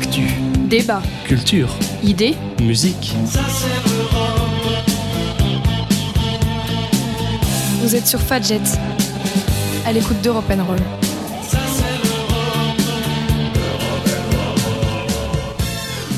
Actu, Débat, culture, idées, musique. vous êtes sur Fadjet, à l'écoute d'Europe Roll.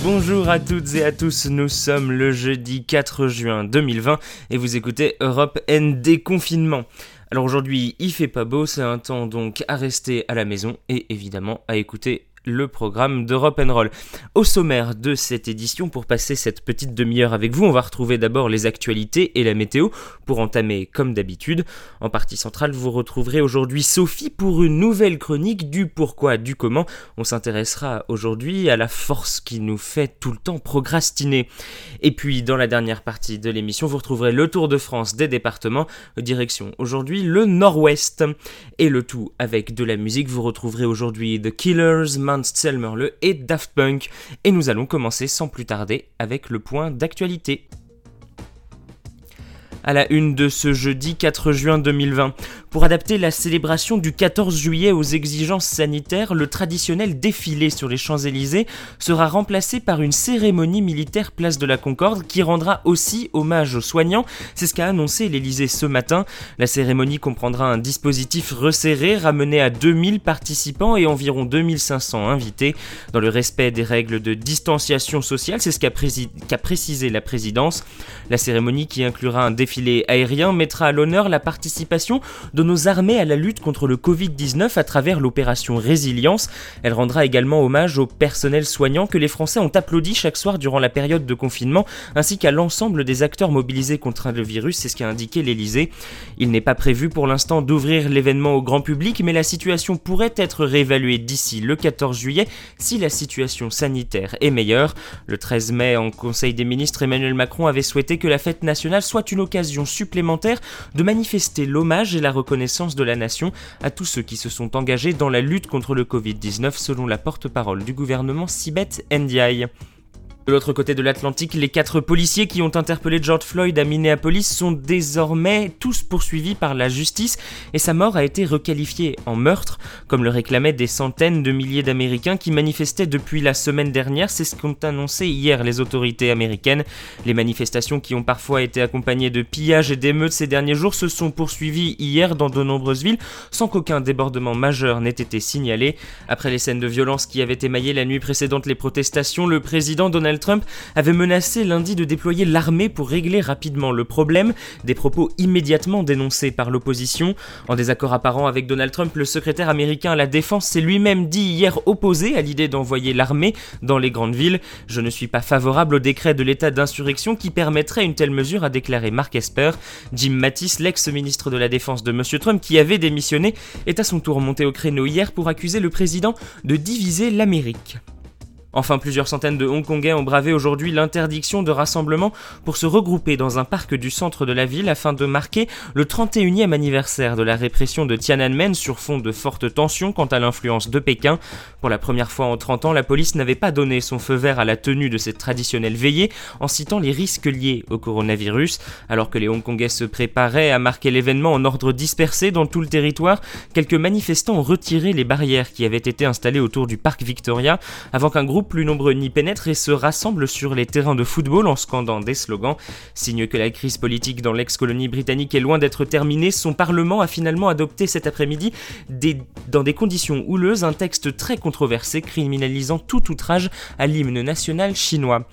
Bonjour à toutes et à tous, nous sommes le jeudi 4 juin 2020 et vous écoutez Europe N déconfinement. Alors aujourd'hui il fait pas beau, c'est un temps donc à rester à la maison et évidemment à écouter le programme d'Europe Roll. Au sommaire de cette édition, pour passer cette petite demi-heure avec vous, on va retrouver d'abord les actualités et la météo pour entamer comme d'habitude. En partie centrale, vous retrouverez aujourd'hui Sophie pour une nouvelle chronique du pourquoi, du comment. On s'intéressera aujourd'hui à la force qui nous fait tout le temps procrastiner. Et puis, dans la dernière partie de l'émission, vous retrouverez le Tour de France des départements, direction aujourd'hui le Nord-Ouest. Et le tout avec de la musique, vous retrouverez aujourd'hui The Killers, Mount Selmerle et Daft Punk. Et nous allons commencer sans plus tarder avec le point d'actualité à la une de ce jeudi 4 juin 2020. Pour adapter la célébration du 14 juillet aux exigences sanitaires, le traditionnel défilé sur les Champs-Élysées sera remplacé par une cérémonie militaire place de la Concorde qui rendra aussi hommage aux soignants. C'est ce qu'a annoncé l'Élysée ce matin. La cérémonie comprendra un dispositif resserré ramené à 2000 participants et environ 2500 invités dans le respect des règles de distanciation sociale. C'est ce qu'a précisé la présidence. La cérémonie qui inclura un défilé aérien mettra à l'honneur la participation de nos armées à la lutte contre le Covid-19 à travers l'opération Résilience. Elle rendra également hommage au personnel soignant que les Français ont applaudi chaque soir durant la période de confinement, ainsi qu'à l'ensemble des acteurs mobilisés contre le virus, c'est ce qu'a indiqué l'Elysée. Il n'est pas prévu pour l'instant d'ouvrir l'événement au grand public, mais la situation pourrait être réévaluée d'ici le 14 juillet si la situation sanitaire est meilleure. Le 13 mai, en Conseil des ministres, Emmanuel Macron avait souhaité que la fête nationale soit une occasion supplémentaire de manifester l'hommage et la reconnaissance de la nation à tous ceux qui se sont engagés dans la lutte contre le Covid-19 selon la porte-parole du gouvernement Sibet Ndiaye. De l'autre côté de l'Atlantique, les quatre policiers qui ont interpellé George Floyd à Minneapolis sont désormais tous poursuivis par la justice et sa mort a été requalifiée en meurtre, comme le réclamaient des centaines de milliers d'Américains qui manifestaient depuis la semaine dernière. C'est ce qu'ont annoncé hier les autorités américaines. Les manifestations qui ont parfois été accompagnées de pillages et d'émeutes ces derniers jours se sont poursuivies hier dans de nombreuses villes sans qu'aucun débordement majeur n'ait été signalé. Après les scènes de violence qui avaient émaillé la nuit précédente les protestations, le président Donald Trump avait menacé lundi de déployer l'armée pour régler rapidement le problème, des propos immédiatement dénoncés par l'opposition. En désaccord apparent avec Donald Trump, le secrétaire américain à la défense s'est lui-même dit hier opposé à l'idée d'envoyer l'armée dans les grandes villes. Je ne suis pas favorable au décret de l'état d'insurrection qui permettrait une telle mesure, a déclaré Mark Esper. Jim Mattis, l'ex-ministre de la Défense de M. Trump, qui avait démissionné, est à son tour monté au créneau hier pour accuser le président de diviser l'Amérique. Enfin, plusieurs centaines de Hongkongais ont bravé aujourd'hui l'interdiction de rassemblement pour se regrouper dans un parc du centre de la ville afin de marquer le 31e anniversaire de la répression de Tiananmen sur fond de fortes tensions quant à l'influence de Pékin. Pour la première fois en 30 ans, la police n'avait pas donné son feu vert à la tenue de cette traditionnelle veillée en citant les risques liés au coronavirus. Alors que les Hongkongais se préparaient à marquer l'événement en ordre dispersé dans tout le territoire, quelques manifestants ont retiré les barrières qui avaient été installées autour du parc Victoria avant qu'un groupe plus nombreux n'y pénètrent et se rassemblent sur les terrains de football en scandant des slogans. Signe que la crise politique dans l'ex-colonie britannique est loin d'être terminée, son Parlement a finalement adopté cet après-midi, dans des conditions houleuses, un texte très controversé criminalisant tout outrage à l'hymne national chinois.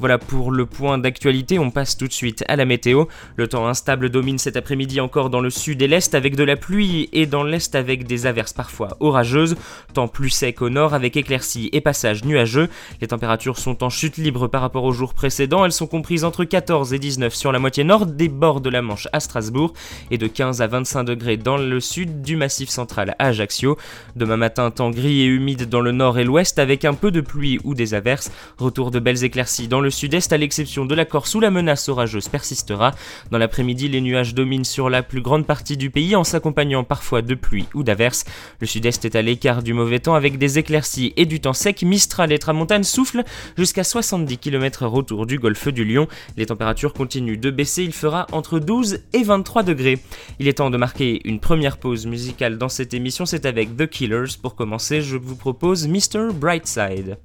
Voilà pour le point d'actualité, on passe tout de suite à la météo. Le temps instable domine cet après-midi encore dans le sud et l'est avec de la pluie et dans l'est avec des averses parfois orageuses. Temps plus sec au nord avec éclaircies et passages nuageux. Les températures sont en chute libre par rapport aux jours précédents. Elles sont comprises entre 14 et 19 sur la moitié nord des bords de la Manche à Strasbourg et de 15 à 25 degrés dans le sud du massif central à Ajaccio. Demain matin, temps gris et humide dans le nord et l'ouest avec un peu de pluie ou des averses. Retour de belles éclaircies dans le sud-est, à l'exception de la Corse où la menace orageuse persistera. Dans l'après-midi, les nuages dominent sur la plus grande partie du pays en s'accompagnant parfois de pluie ou d'averses. Le sud-est est à l'écart du mauvais temps avec des éclaircies et du temps sec. Mistral et Tramontane soufflent jusqu'à 70 km autour du golfe du Lion. Les températures continuent de baisser, il fera entre 12 et 23 degrés. Il est temps de marquer une première pause musicale dans cette émission, c'est avec The Killers. Pour commencer, je vous propose Mr. Brightside.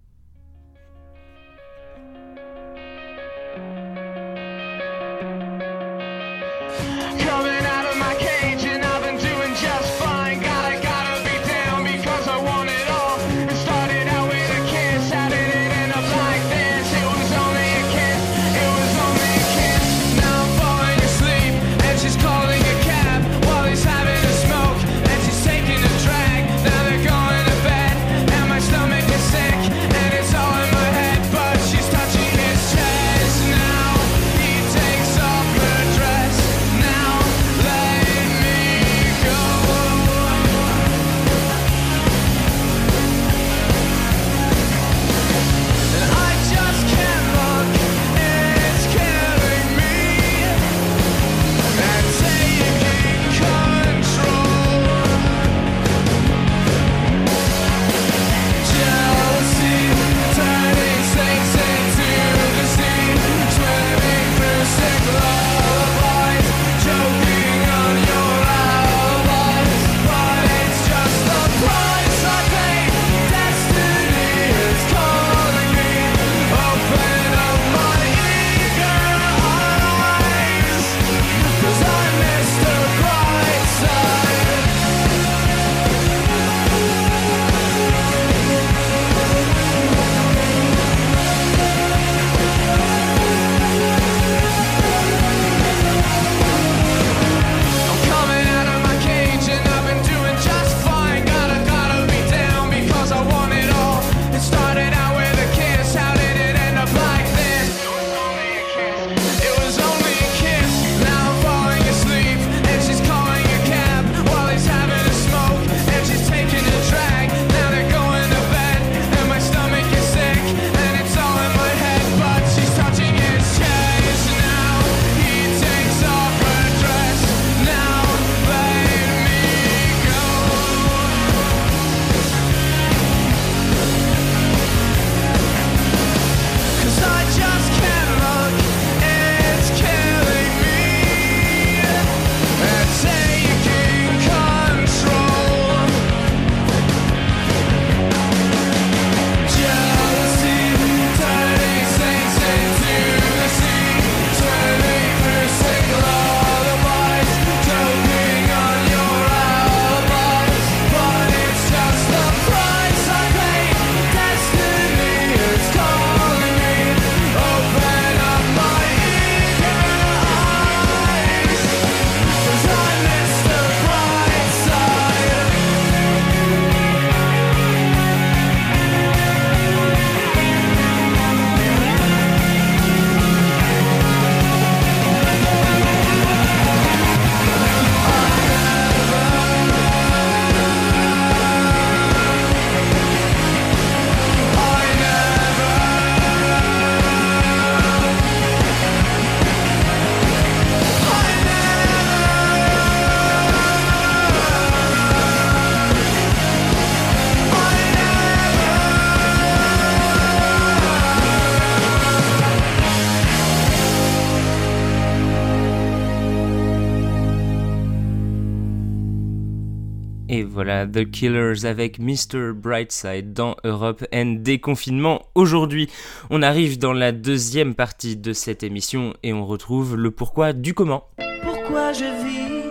The Killers avec Mr. Brightside dans Europe and Déconfinement. Aujourd'hui, on arrive dans la deuxième partie de cette émission et on retrouve le pourquoi du comment. Pourquoi je vis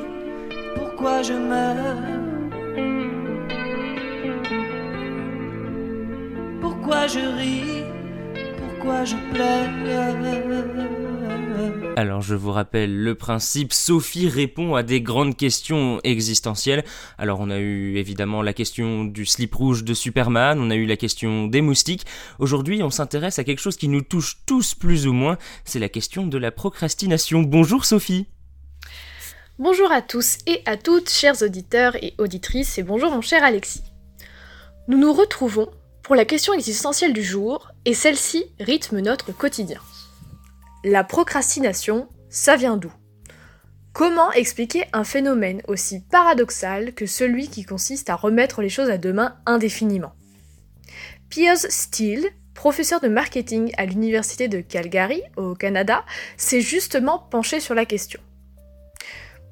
Pourquoi je meurs? Pourquoi je ris Pourquoi je pleure? Alors je vous rappelle le principe, Sophie répond à des grandes questions existentielles. Alors on a eu évidemment la question du slip rouge de Superman, on a eu la question des moustiques. Aujourd'hui on s'intéresse à quelque chose qui nous touche tous plus ou moins, c'est la question de la procrastination. Bonjour Sophie Bonjour à tous et à toutes, chers auditeurs et auditrices, et bonjour mon cher Alexis. Nous nous retrouvons pour la question existentielle du jour, et celle-ci rythme notre quotidien. La procrastination, ça vient d'où? Comment expliquer un phénomène aussi paradoxal que celui qui consiste à remettre les choses à demain indéfiniment? Piers Steele, professeur de marketing à l'université de Calgary, au Canada, s'est justement penché sur la question.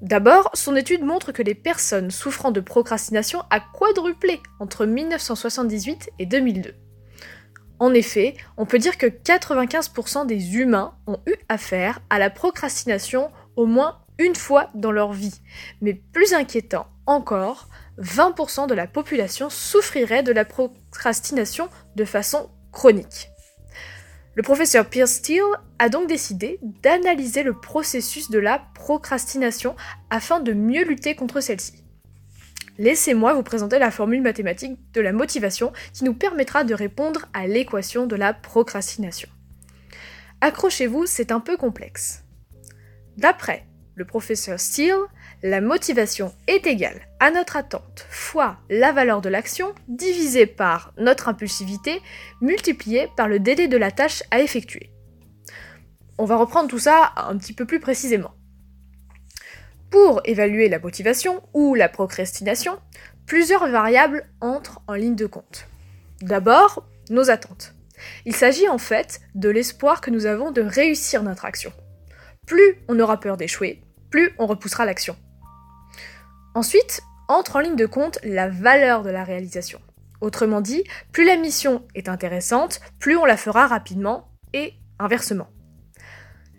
D'abord, son étude montre que les personnes souffrant de procrastination a quadruplé entre 1978 et 2002. En effet, on peut dire que 95% des humains ont eu affaire à la procrastination au moins une fois dans leur vie. Mais plus inquiétant encore, 20% de la population souffrirait de la procrastination de façon chronique. Le professeur Pierce Steele a donc décidé d'analyser le processus de la procrastination afin de mieux lutter contre celle-ci. Laissez-moi vous présenter la formule mathématique de la motivation qui nous permettra de répondre à l'équation de la procrastination. Accrochez-vous, c'est un peu complexe. D'après le professeur Steele, la motivation est égale à notre attente fois la valeur de l'action divisée par notre impulsivité multipliée par le délai de la tâche à effectuer. On va reprendre tout ça un petit peu plus précisément. Pour évaluer la motivation ou la procrastination, plusieurs variables entrent en ligne de compte. D'abord, nos attentes. Il s'agit en fait de l'espoir que nous avons de réussir notre action. Plus on aura peur d'échouer, plus on repoussera l'action. Ensuite, entre en ligne de compte la valeur de la réalisation. Autrement dit, plus la mission est intéressante, plus on la fera rapidement et inversement.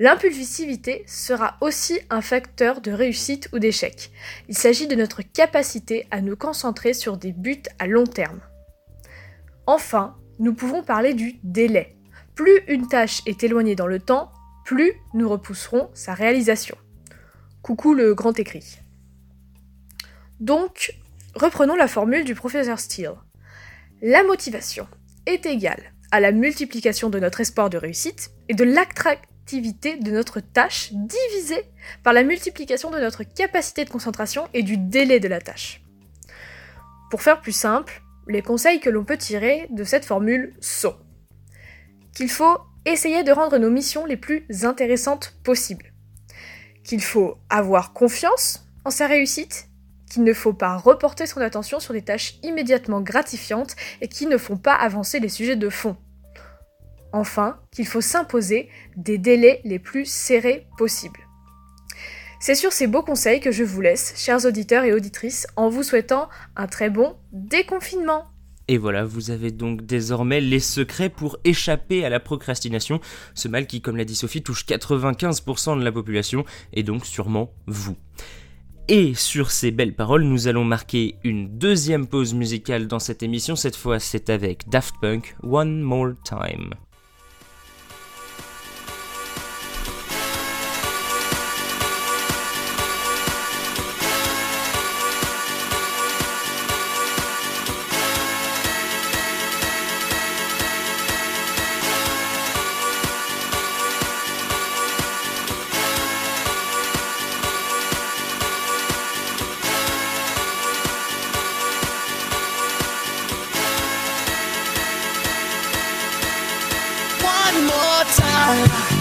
L'impulsivité sera aussi un facteur de réussite ou d'échec. Il s'agit de notre capacité à nous concentrer sur des buts à long terme. Enfin, nous pouvons parler du délai. Plus une tâche est éloignée dans le temps, plus nous repousserons sa réalisation. Coucou le grand écrit. Donc, reprenons la formule du professeur Steele. La motivation est égale à la multiplication de notre espoir de réussite et de de notre tâche divisée par la multiplication de notre capacité de concentration et du délai de la tâche. Pour faire plus simple, les conseils que l'on peut tirer de cette formule sont qu'il faut essayer de rendre nos missions les plus intéressantes possibles, qu'il faut avoir confiance en sa réussite, qu'il ne faut pas reporter son attention sur des tâches immédiatement gratifiantes et qui ne font pas avancer les sujets de fond, Enfin, qu'il faut s'imposer des délais les plus serrés possibles. C'est sur ces beaux conseils que je vous laisse, chers auditeurs et auditrices, en vous souhaitant un très bon déconfinement. Et voilà, vous avez donc désormais les secrets pour échapper à la procrastination, ce mal qui, comme l'a dit Sophie, touche 95% de la population, et donc sûrement vous. Et sur ces belles paroles, nous allons marquer une deuxième pause musicale dans cette émission, cette fois c'est avec Daft Punk, One More Time. la la.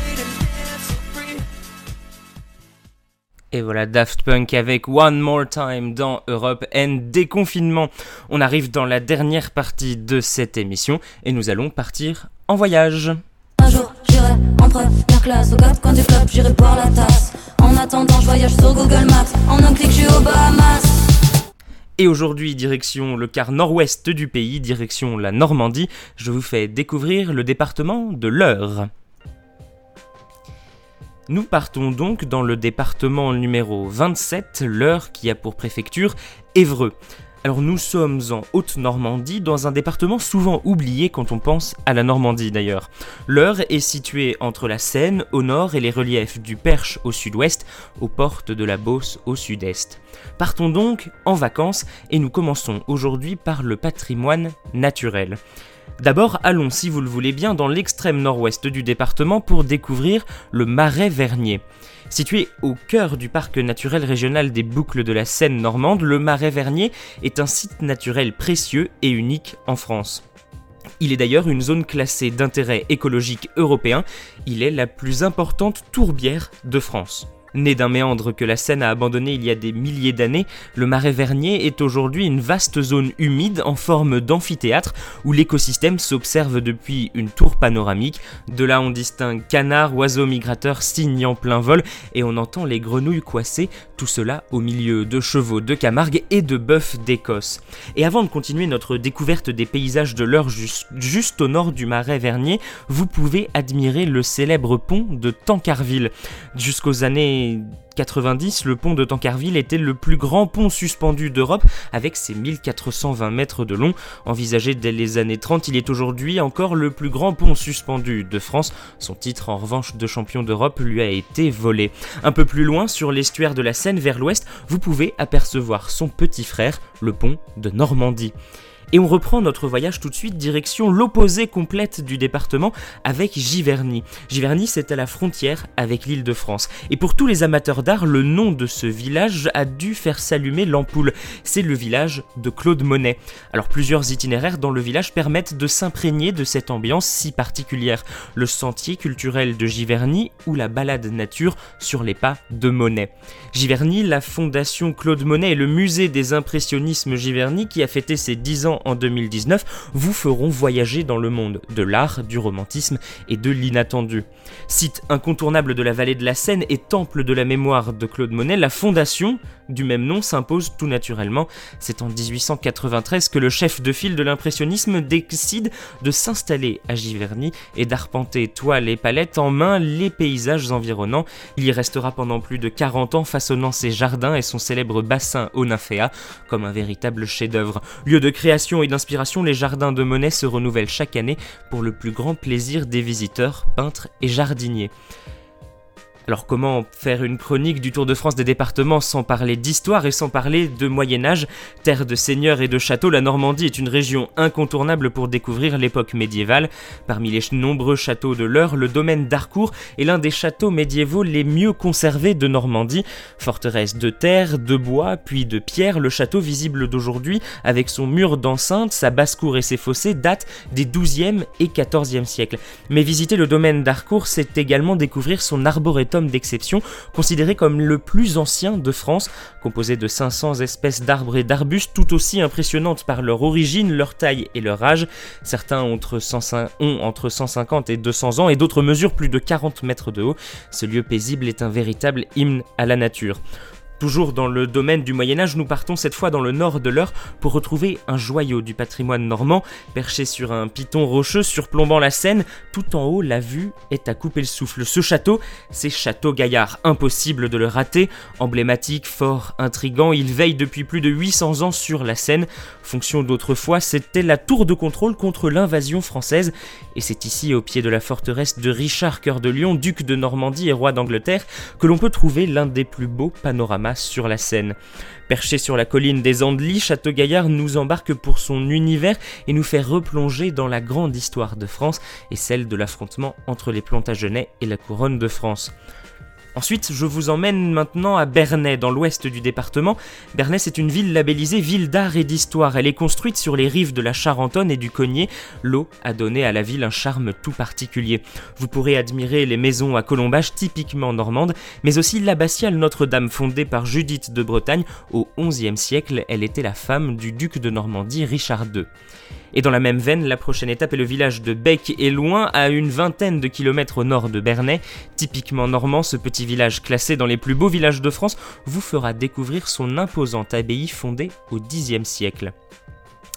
Et voilà Daft Punk avec One More Time dans Europe N déconfinement. On arrive dans la dernière partie de cette émission et nous allons partir en voyage. Un jour, j'irai en première classe au quatre coins du club, j'irai boire la tasse. En attendant, je voyage sur Google Maps. En un clic, je suis aux Bahamas. Et aujourd'hui, direction le quart nord-ouest du pays, direction la Normandie, je vous fais découvrir le département de l'Eure. Nous partons donc dans le département numéro 27, l'Eure qui a pour préfecture Évreux. Alors nous sommes en Haute-Normandie, dans un département souvent oublié quand on pense à la Normandie d'ailleurs. L'Eure est située entre la Seine au nord et les reliefs du Perche au sud-ouest, aux portes de la Beauce au sud-est. Partons donc en vacances et nous commençons aujourd'hui par le patrimoine naturel. D'abord, allons, si vous le voulez bien, dans l'extrême nord-ouest du département pour découvrir le Marais Vernier. Situé au cœur du parc naturel régional des boucles de la Seine normande, le Marais Vernier est un site naturel précieux et unique en France. Il est d'ailleurs une zone classée d'intérêt écologique européen, il est la plus importante tourbière de France. Né d'un méandre que la Seine a abandonné il y a des milliers d'années, le marais Vernier est aujourd'hui une vaste zone humide en forme d'amphithéâtre où l'écosystème s'observe depuis une tour panoramique. De là on distingue canards, oiseaux migrateurs, cygnes en plein vol et on entend les grenouilles coincées, tout cela au milieu de chevaux de Camargue et de bœufs d'Écosse. Et avant de continuer notre découverte des paysages de l'heure juste, au nord du marais Vernier, vous pouvez admirer le célèbre pont de Tancarville. Jusqu'aux années 90, le pont de Tancarville était le plus grand pont suspendu d'Europe avec ses 1420 mètres de long. Envisagé dès les années 30, il est aujourd'hui encore le plus grand pont suspendu de France. Son titre en revanche de champion d'Europe lui a été volé. Un peu plus loin, sur l'estuaire de la Seine vers l'ouest, vous pouvez apercevoir son petit frère, le pont de Normandie. Et on reprend notre voyage tout de suite direction l'opposé complète du département avec Giverny. Giverny, c'est à la frontière avec l'île de France. Et pour tous les amateurs d'art, le nom de ce village a dû faire s'allumer l'ampoule. C'est le village de Claude Monet. Alors plusieurs itinéraires dans le village permettent de s'imprégner de cette ambiance si particulière. Le sentier culturel de Giverny ou la balade nature sur les pas de Monet. Giverny, la fondation Claude Monet et le musée des impressionnismes Giverny qui a fêté ses 10 ans en 2019 vous feront voyager dans le monde de l'art, du romantisme et de l'inattendu. Site incontournable de la vallée de la Seine et temple de la mémoire de Claude Monet, la fondation du même nom s'impose tout naturellement. C'est en 1893 que le chef de file de l'impressionnisme décide de s'installer à Giverny et d'arpenter toile et palette en main les paysages environnants. Il y restera pendant plus de 40 ans façonnant ses jardins et son célèbre bassin au comme un véritable chef-d'œuvre. Lieu de création et d'inspiration, les jardins de Monet se renouvellent chaque année pour le plus grand plaisir des visiteurs, peintres et jardiniers. Alors comment faire une chronique du Tour de France des départements sans parler d'histoire et sans parler de Moyen Âge Terre de seigneurs et de châteaux, la Normandie est une région incontournable pour découvrir l'époque médiévale. Parmi les nombreux châteaux de l'Eure, le domaine d'Harcourt est l'un des châteaux médiévaux les mieux conservés de Normandie. Forteresse de terre, de bois, puis de pierre, le château visible d'aujourd'hui, avec son mur d'enceinte, sa basse-cour et ses fossés, date des 12e et 14e siècles. Mais visiter le domaine d'Harcourt, c'est également découvrir son arboretum d'exception, considéré comme le plus ancien de France, composé de 500 espèces d'arbres et d'arbustes tout aussi impressionnantes par leur origine, leur taille et leur âge. Certains ont entre, 150 et 200 ans et d'autres mesurent plus de 40 mètres de haut. Ce lieu paisible est un véritable hymne à la nature. Toujours dans le domaine du Moyen Âge, nous partons cette fois dans le nord de l'Eure pour retrouver un joyau du patrimoine normand, perché sur un piton rocheux surplombant la Seine. Tout en haut, la vue est à couper le souffle. Ce château, c'est Château Gaillard. Impossible de le rater. Emblématique, fort, intrigant, il veille depuis plus de 800 ans sur la Seine. Fonction d'autrefois, c'était la tour de contrôle contre l'invasion française. Et c'est ici, au pied de la forteresse de Richard Cœur de Lion, duc de Normandie et roi d'Angleterre, que l'on peut trouver l'un des plus beaux panoramas sur la Seine. Perché sur la colline des Andelys, Château-Gaillard nous embarque pour son univers et nous fait replonger dans la grande histoire de France et celle de l'affrontement entre les Plantagenets et la couronne de France. Ensuite, je vous emmène maintenant à Bernay, dans l'ouest du département. Bernay, c'est une ville labellisée ville d'art et d'histoire. Elle est construite sur les rives de la Charentonne et du Cognier. L'eau a donné à la ville un charme tout particulier. Vous pourrez admirer les maisons à colombage typiquement normandes, mais aussi l'abbatiale Notre-Dame fondée par Judith de Bretagne au XIe siècle. Elle était la femme du duc de Normandie Richard II. Et dans la même veine, la prochaine étape est le village de Bec et loin, à une vingtaine de kilomètres au nord de Bernay. Typiquement normand, ce petit village classé dans les plus beaux villages de France vous fera découvrir son imposante abbaye fondée au Xe siècle.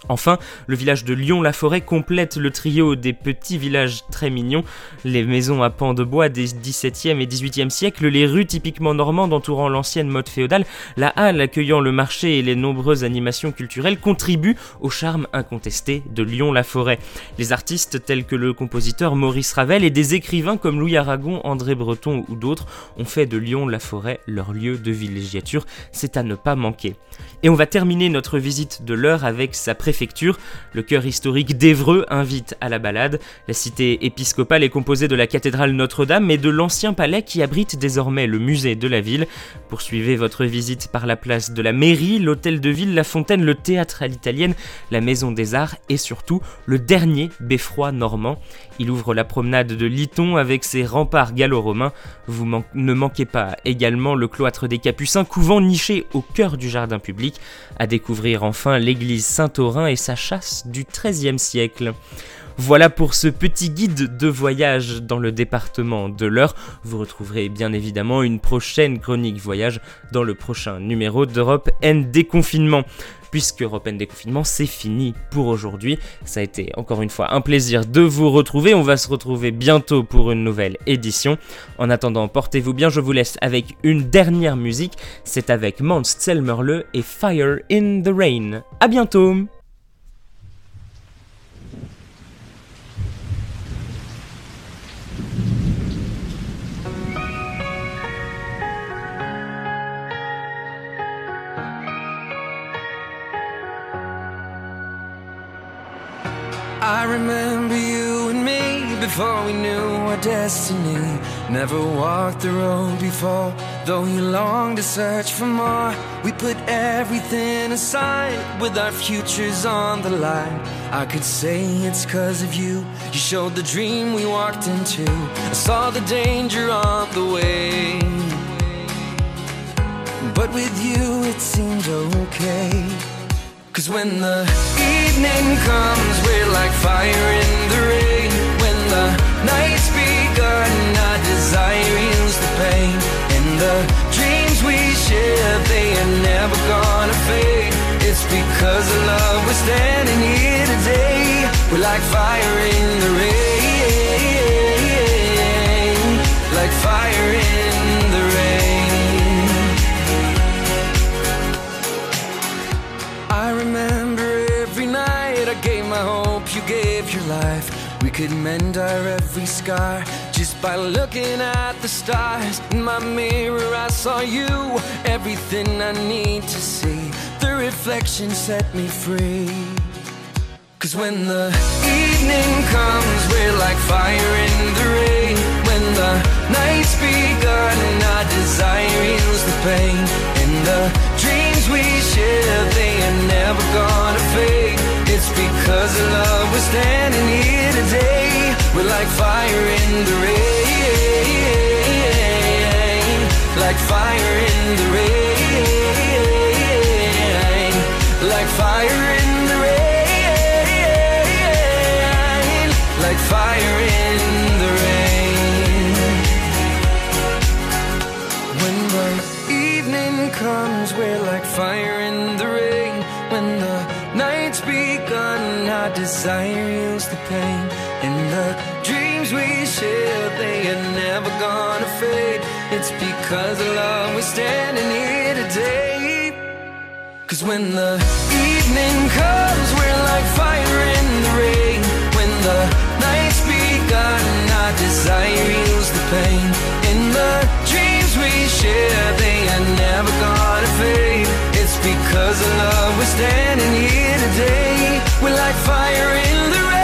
Enfin, le village de Lyon-la-Forêt complète le trio des petits villages très mignons, les maisons à pans de bois des XVIIe et XVIIIe siècles, les rues typiquement normandes entourant l'ancienne mode féodale, la halle accueillant le marché et les nombreuses animations culturelles contribuent au charme incontesté de Lyon-la-Forêt. Les artistes tels que le compositeur Maurice Ravel et des écrivains comme Louis Aragon, André Breton ou d'autres ont fait de Lyon-la-Forêt leur lieu de villégiature, c'est à ne pas manquer. Et on va terminer notre visite de l'heure avec sa Le cœur historique d'Evreux invite à la balade. La cité épiscopale est composée de la cathédrale Notre-Dame et de l'ancien palais qui abrite désormais le musée de la ville. Poursuivez votre visite par la place de la mairie, l'hôtel de ville, la fontaine, le théâtre à l'italienne, la maison des arts et surtout le dernier beffroi normand. Il ouvre la promenade de Liton avec ses remparts gallo-romains. Vous ne manquez pas également le cloître des Capucins, couvent niché au cœur du jardin public, à découvrir enfin l'église Saint-Aurin et sa chasse du XIIIe siècle. Voilà pour ce petit guide de voyage dans le département de l'Eure. Vous retrouverez bien évidemment une prochaine chronique voyage dans le prochain numéro d'Europe N Déconfinement puisque Europe Déconfinement, c'est fini pour aujourd'hui. Ça a été encore une fois un plaisir de vous retrouver. On va se retrouver bientôt pour une nouvelle édition. En attendant, portez-vous bien. Je vous laisse avec une dernière musique. C'est avec Mans Zelmerle et Fire in the Rain. À bientôt! I remember you and me before we knew our destiny. Never walked the road before, though you longed to search for more. We put everything aside with our futures on the line. I could say it's cause of you. You showed the dream we walked into. I saw the danger on the way. But with you, it seemed okay. Cause when the evening comes, we're like fire in the rain. When the night's begun, our desire heals the pain. And the dreams we share, they are never gonna fade. It's because of love we're standing here today. We're like fire in the rain. Life. We could mend our every scar just by looking at the stars. In my mirror, I saw you, everything I need to see. The reflection set me free. Cause when the evening comes, we're like fire in the rain. When the night's begun, our desire heals the pain. And the dreams we share, they are never gonna fade. It's because of love we're standing here today. We're like fire in the rain. Like fire in the rain. Like fire in the rain. Like fire in the rain. When the evening comes, we're like fire in the rain. When the night's begun, our desire heals the pain. And the dreams we share, they are never gonna fade. It's because of love we're standing here today. Cause when the evening comes, we're like fire in the rain. When the night's begun, our desire heals the pain. In the share, they are never gonna fade. It's because of love we're standing here today. We're like fire in the rain.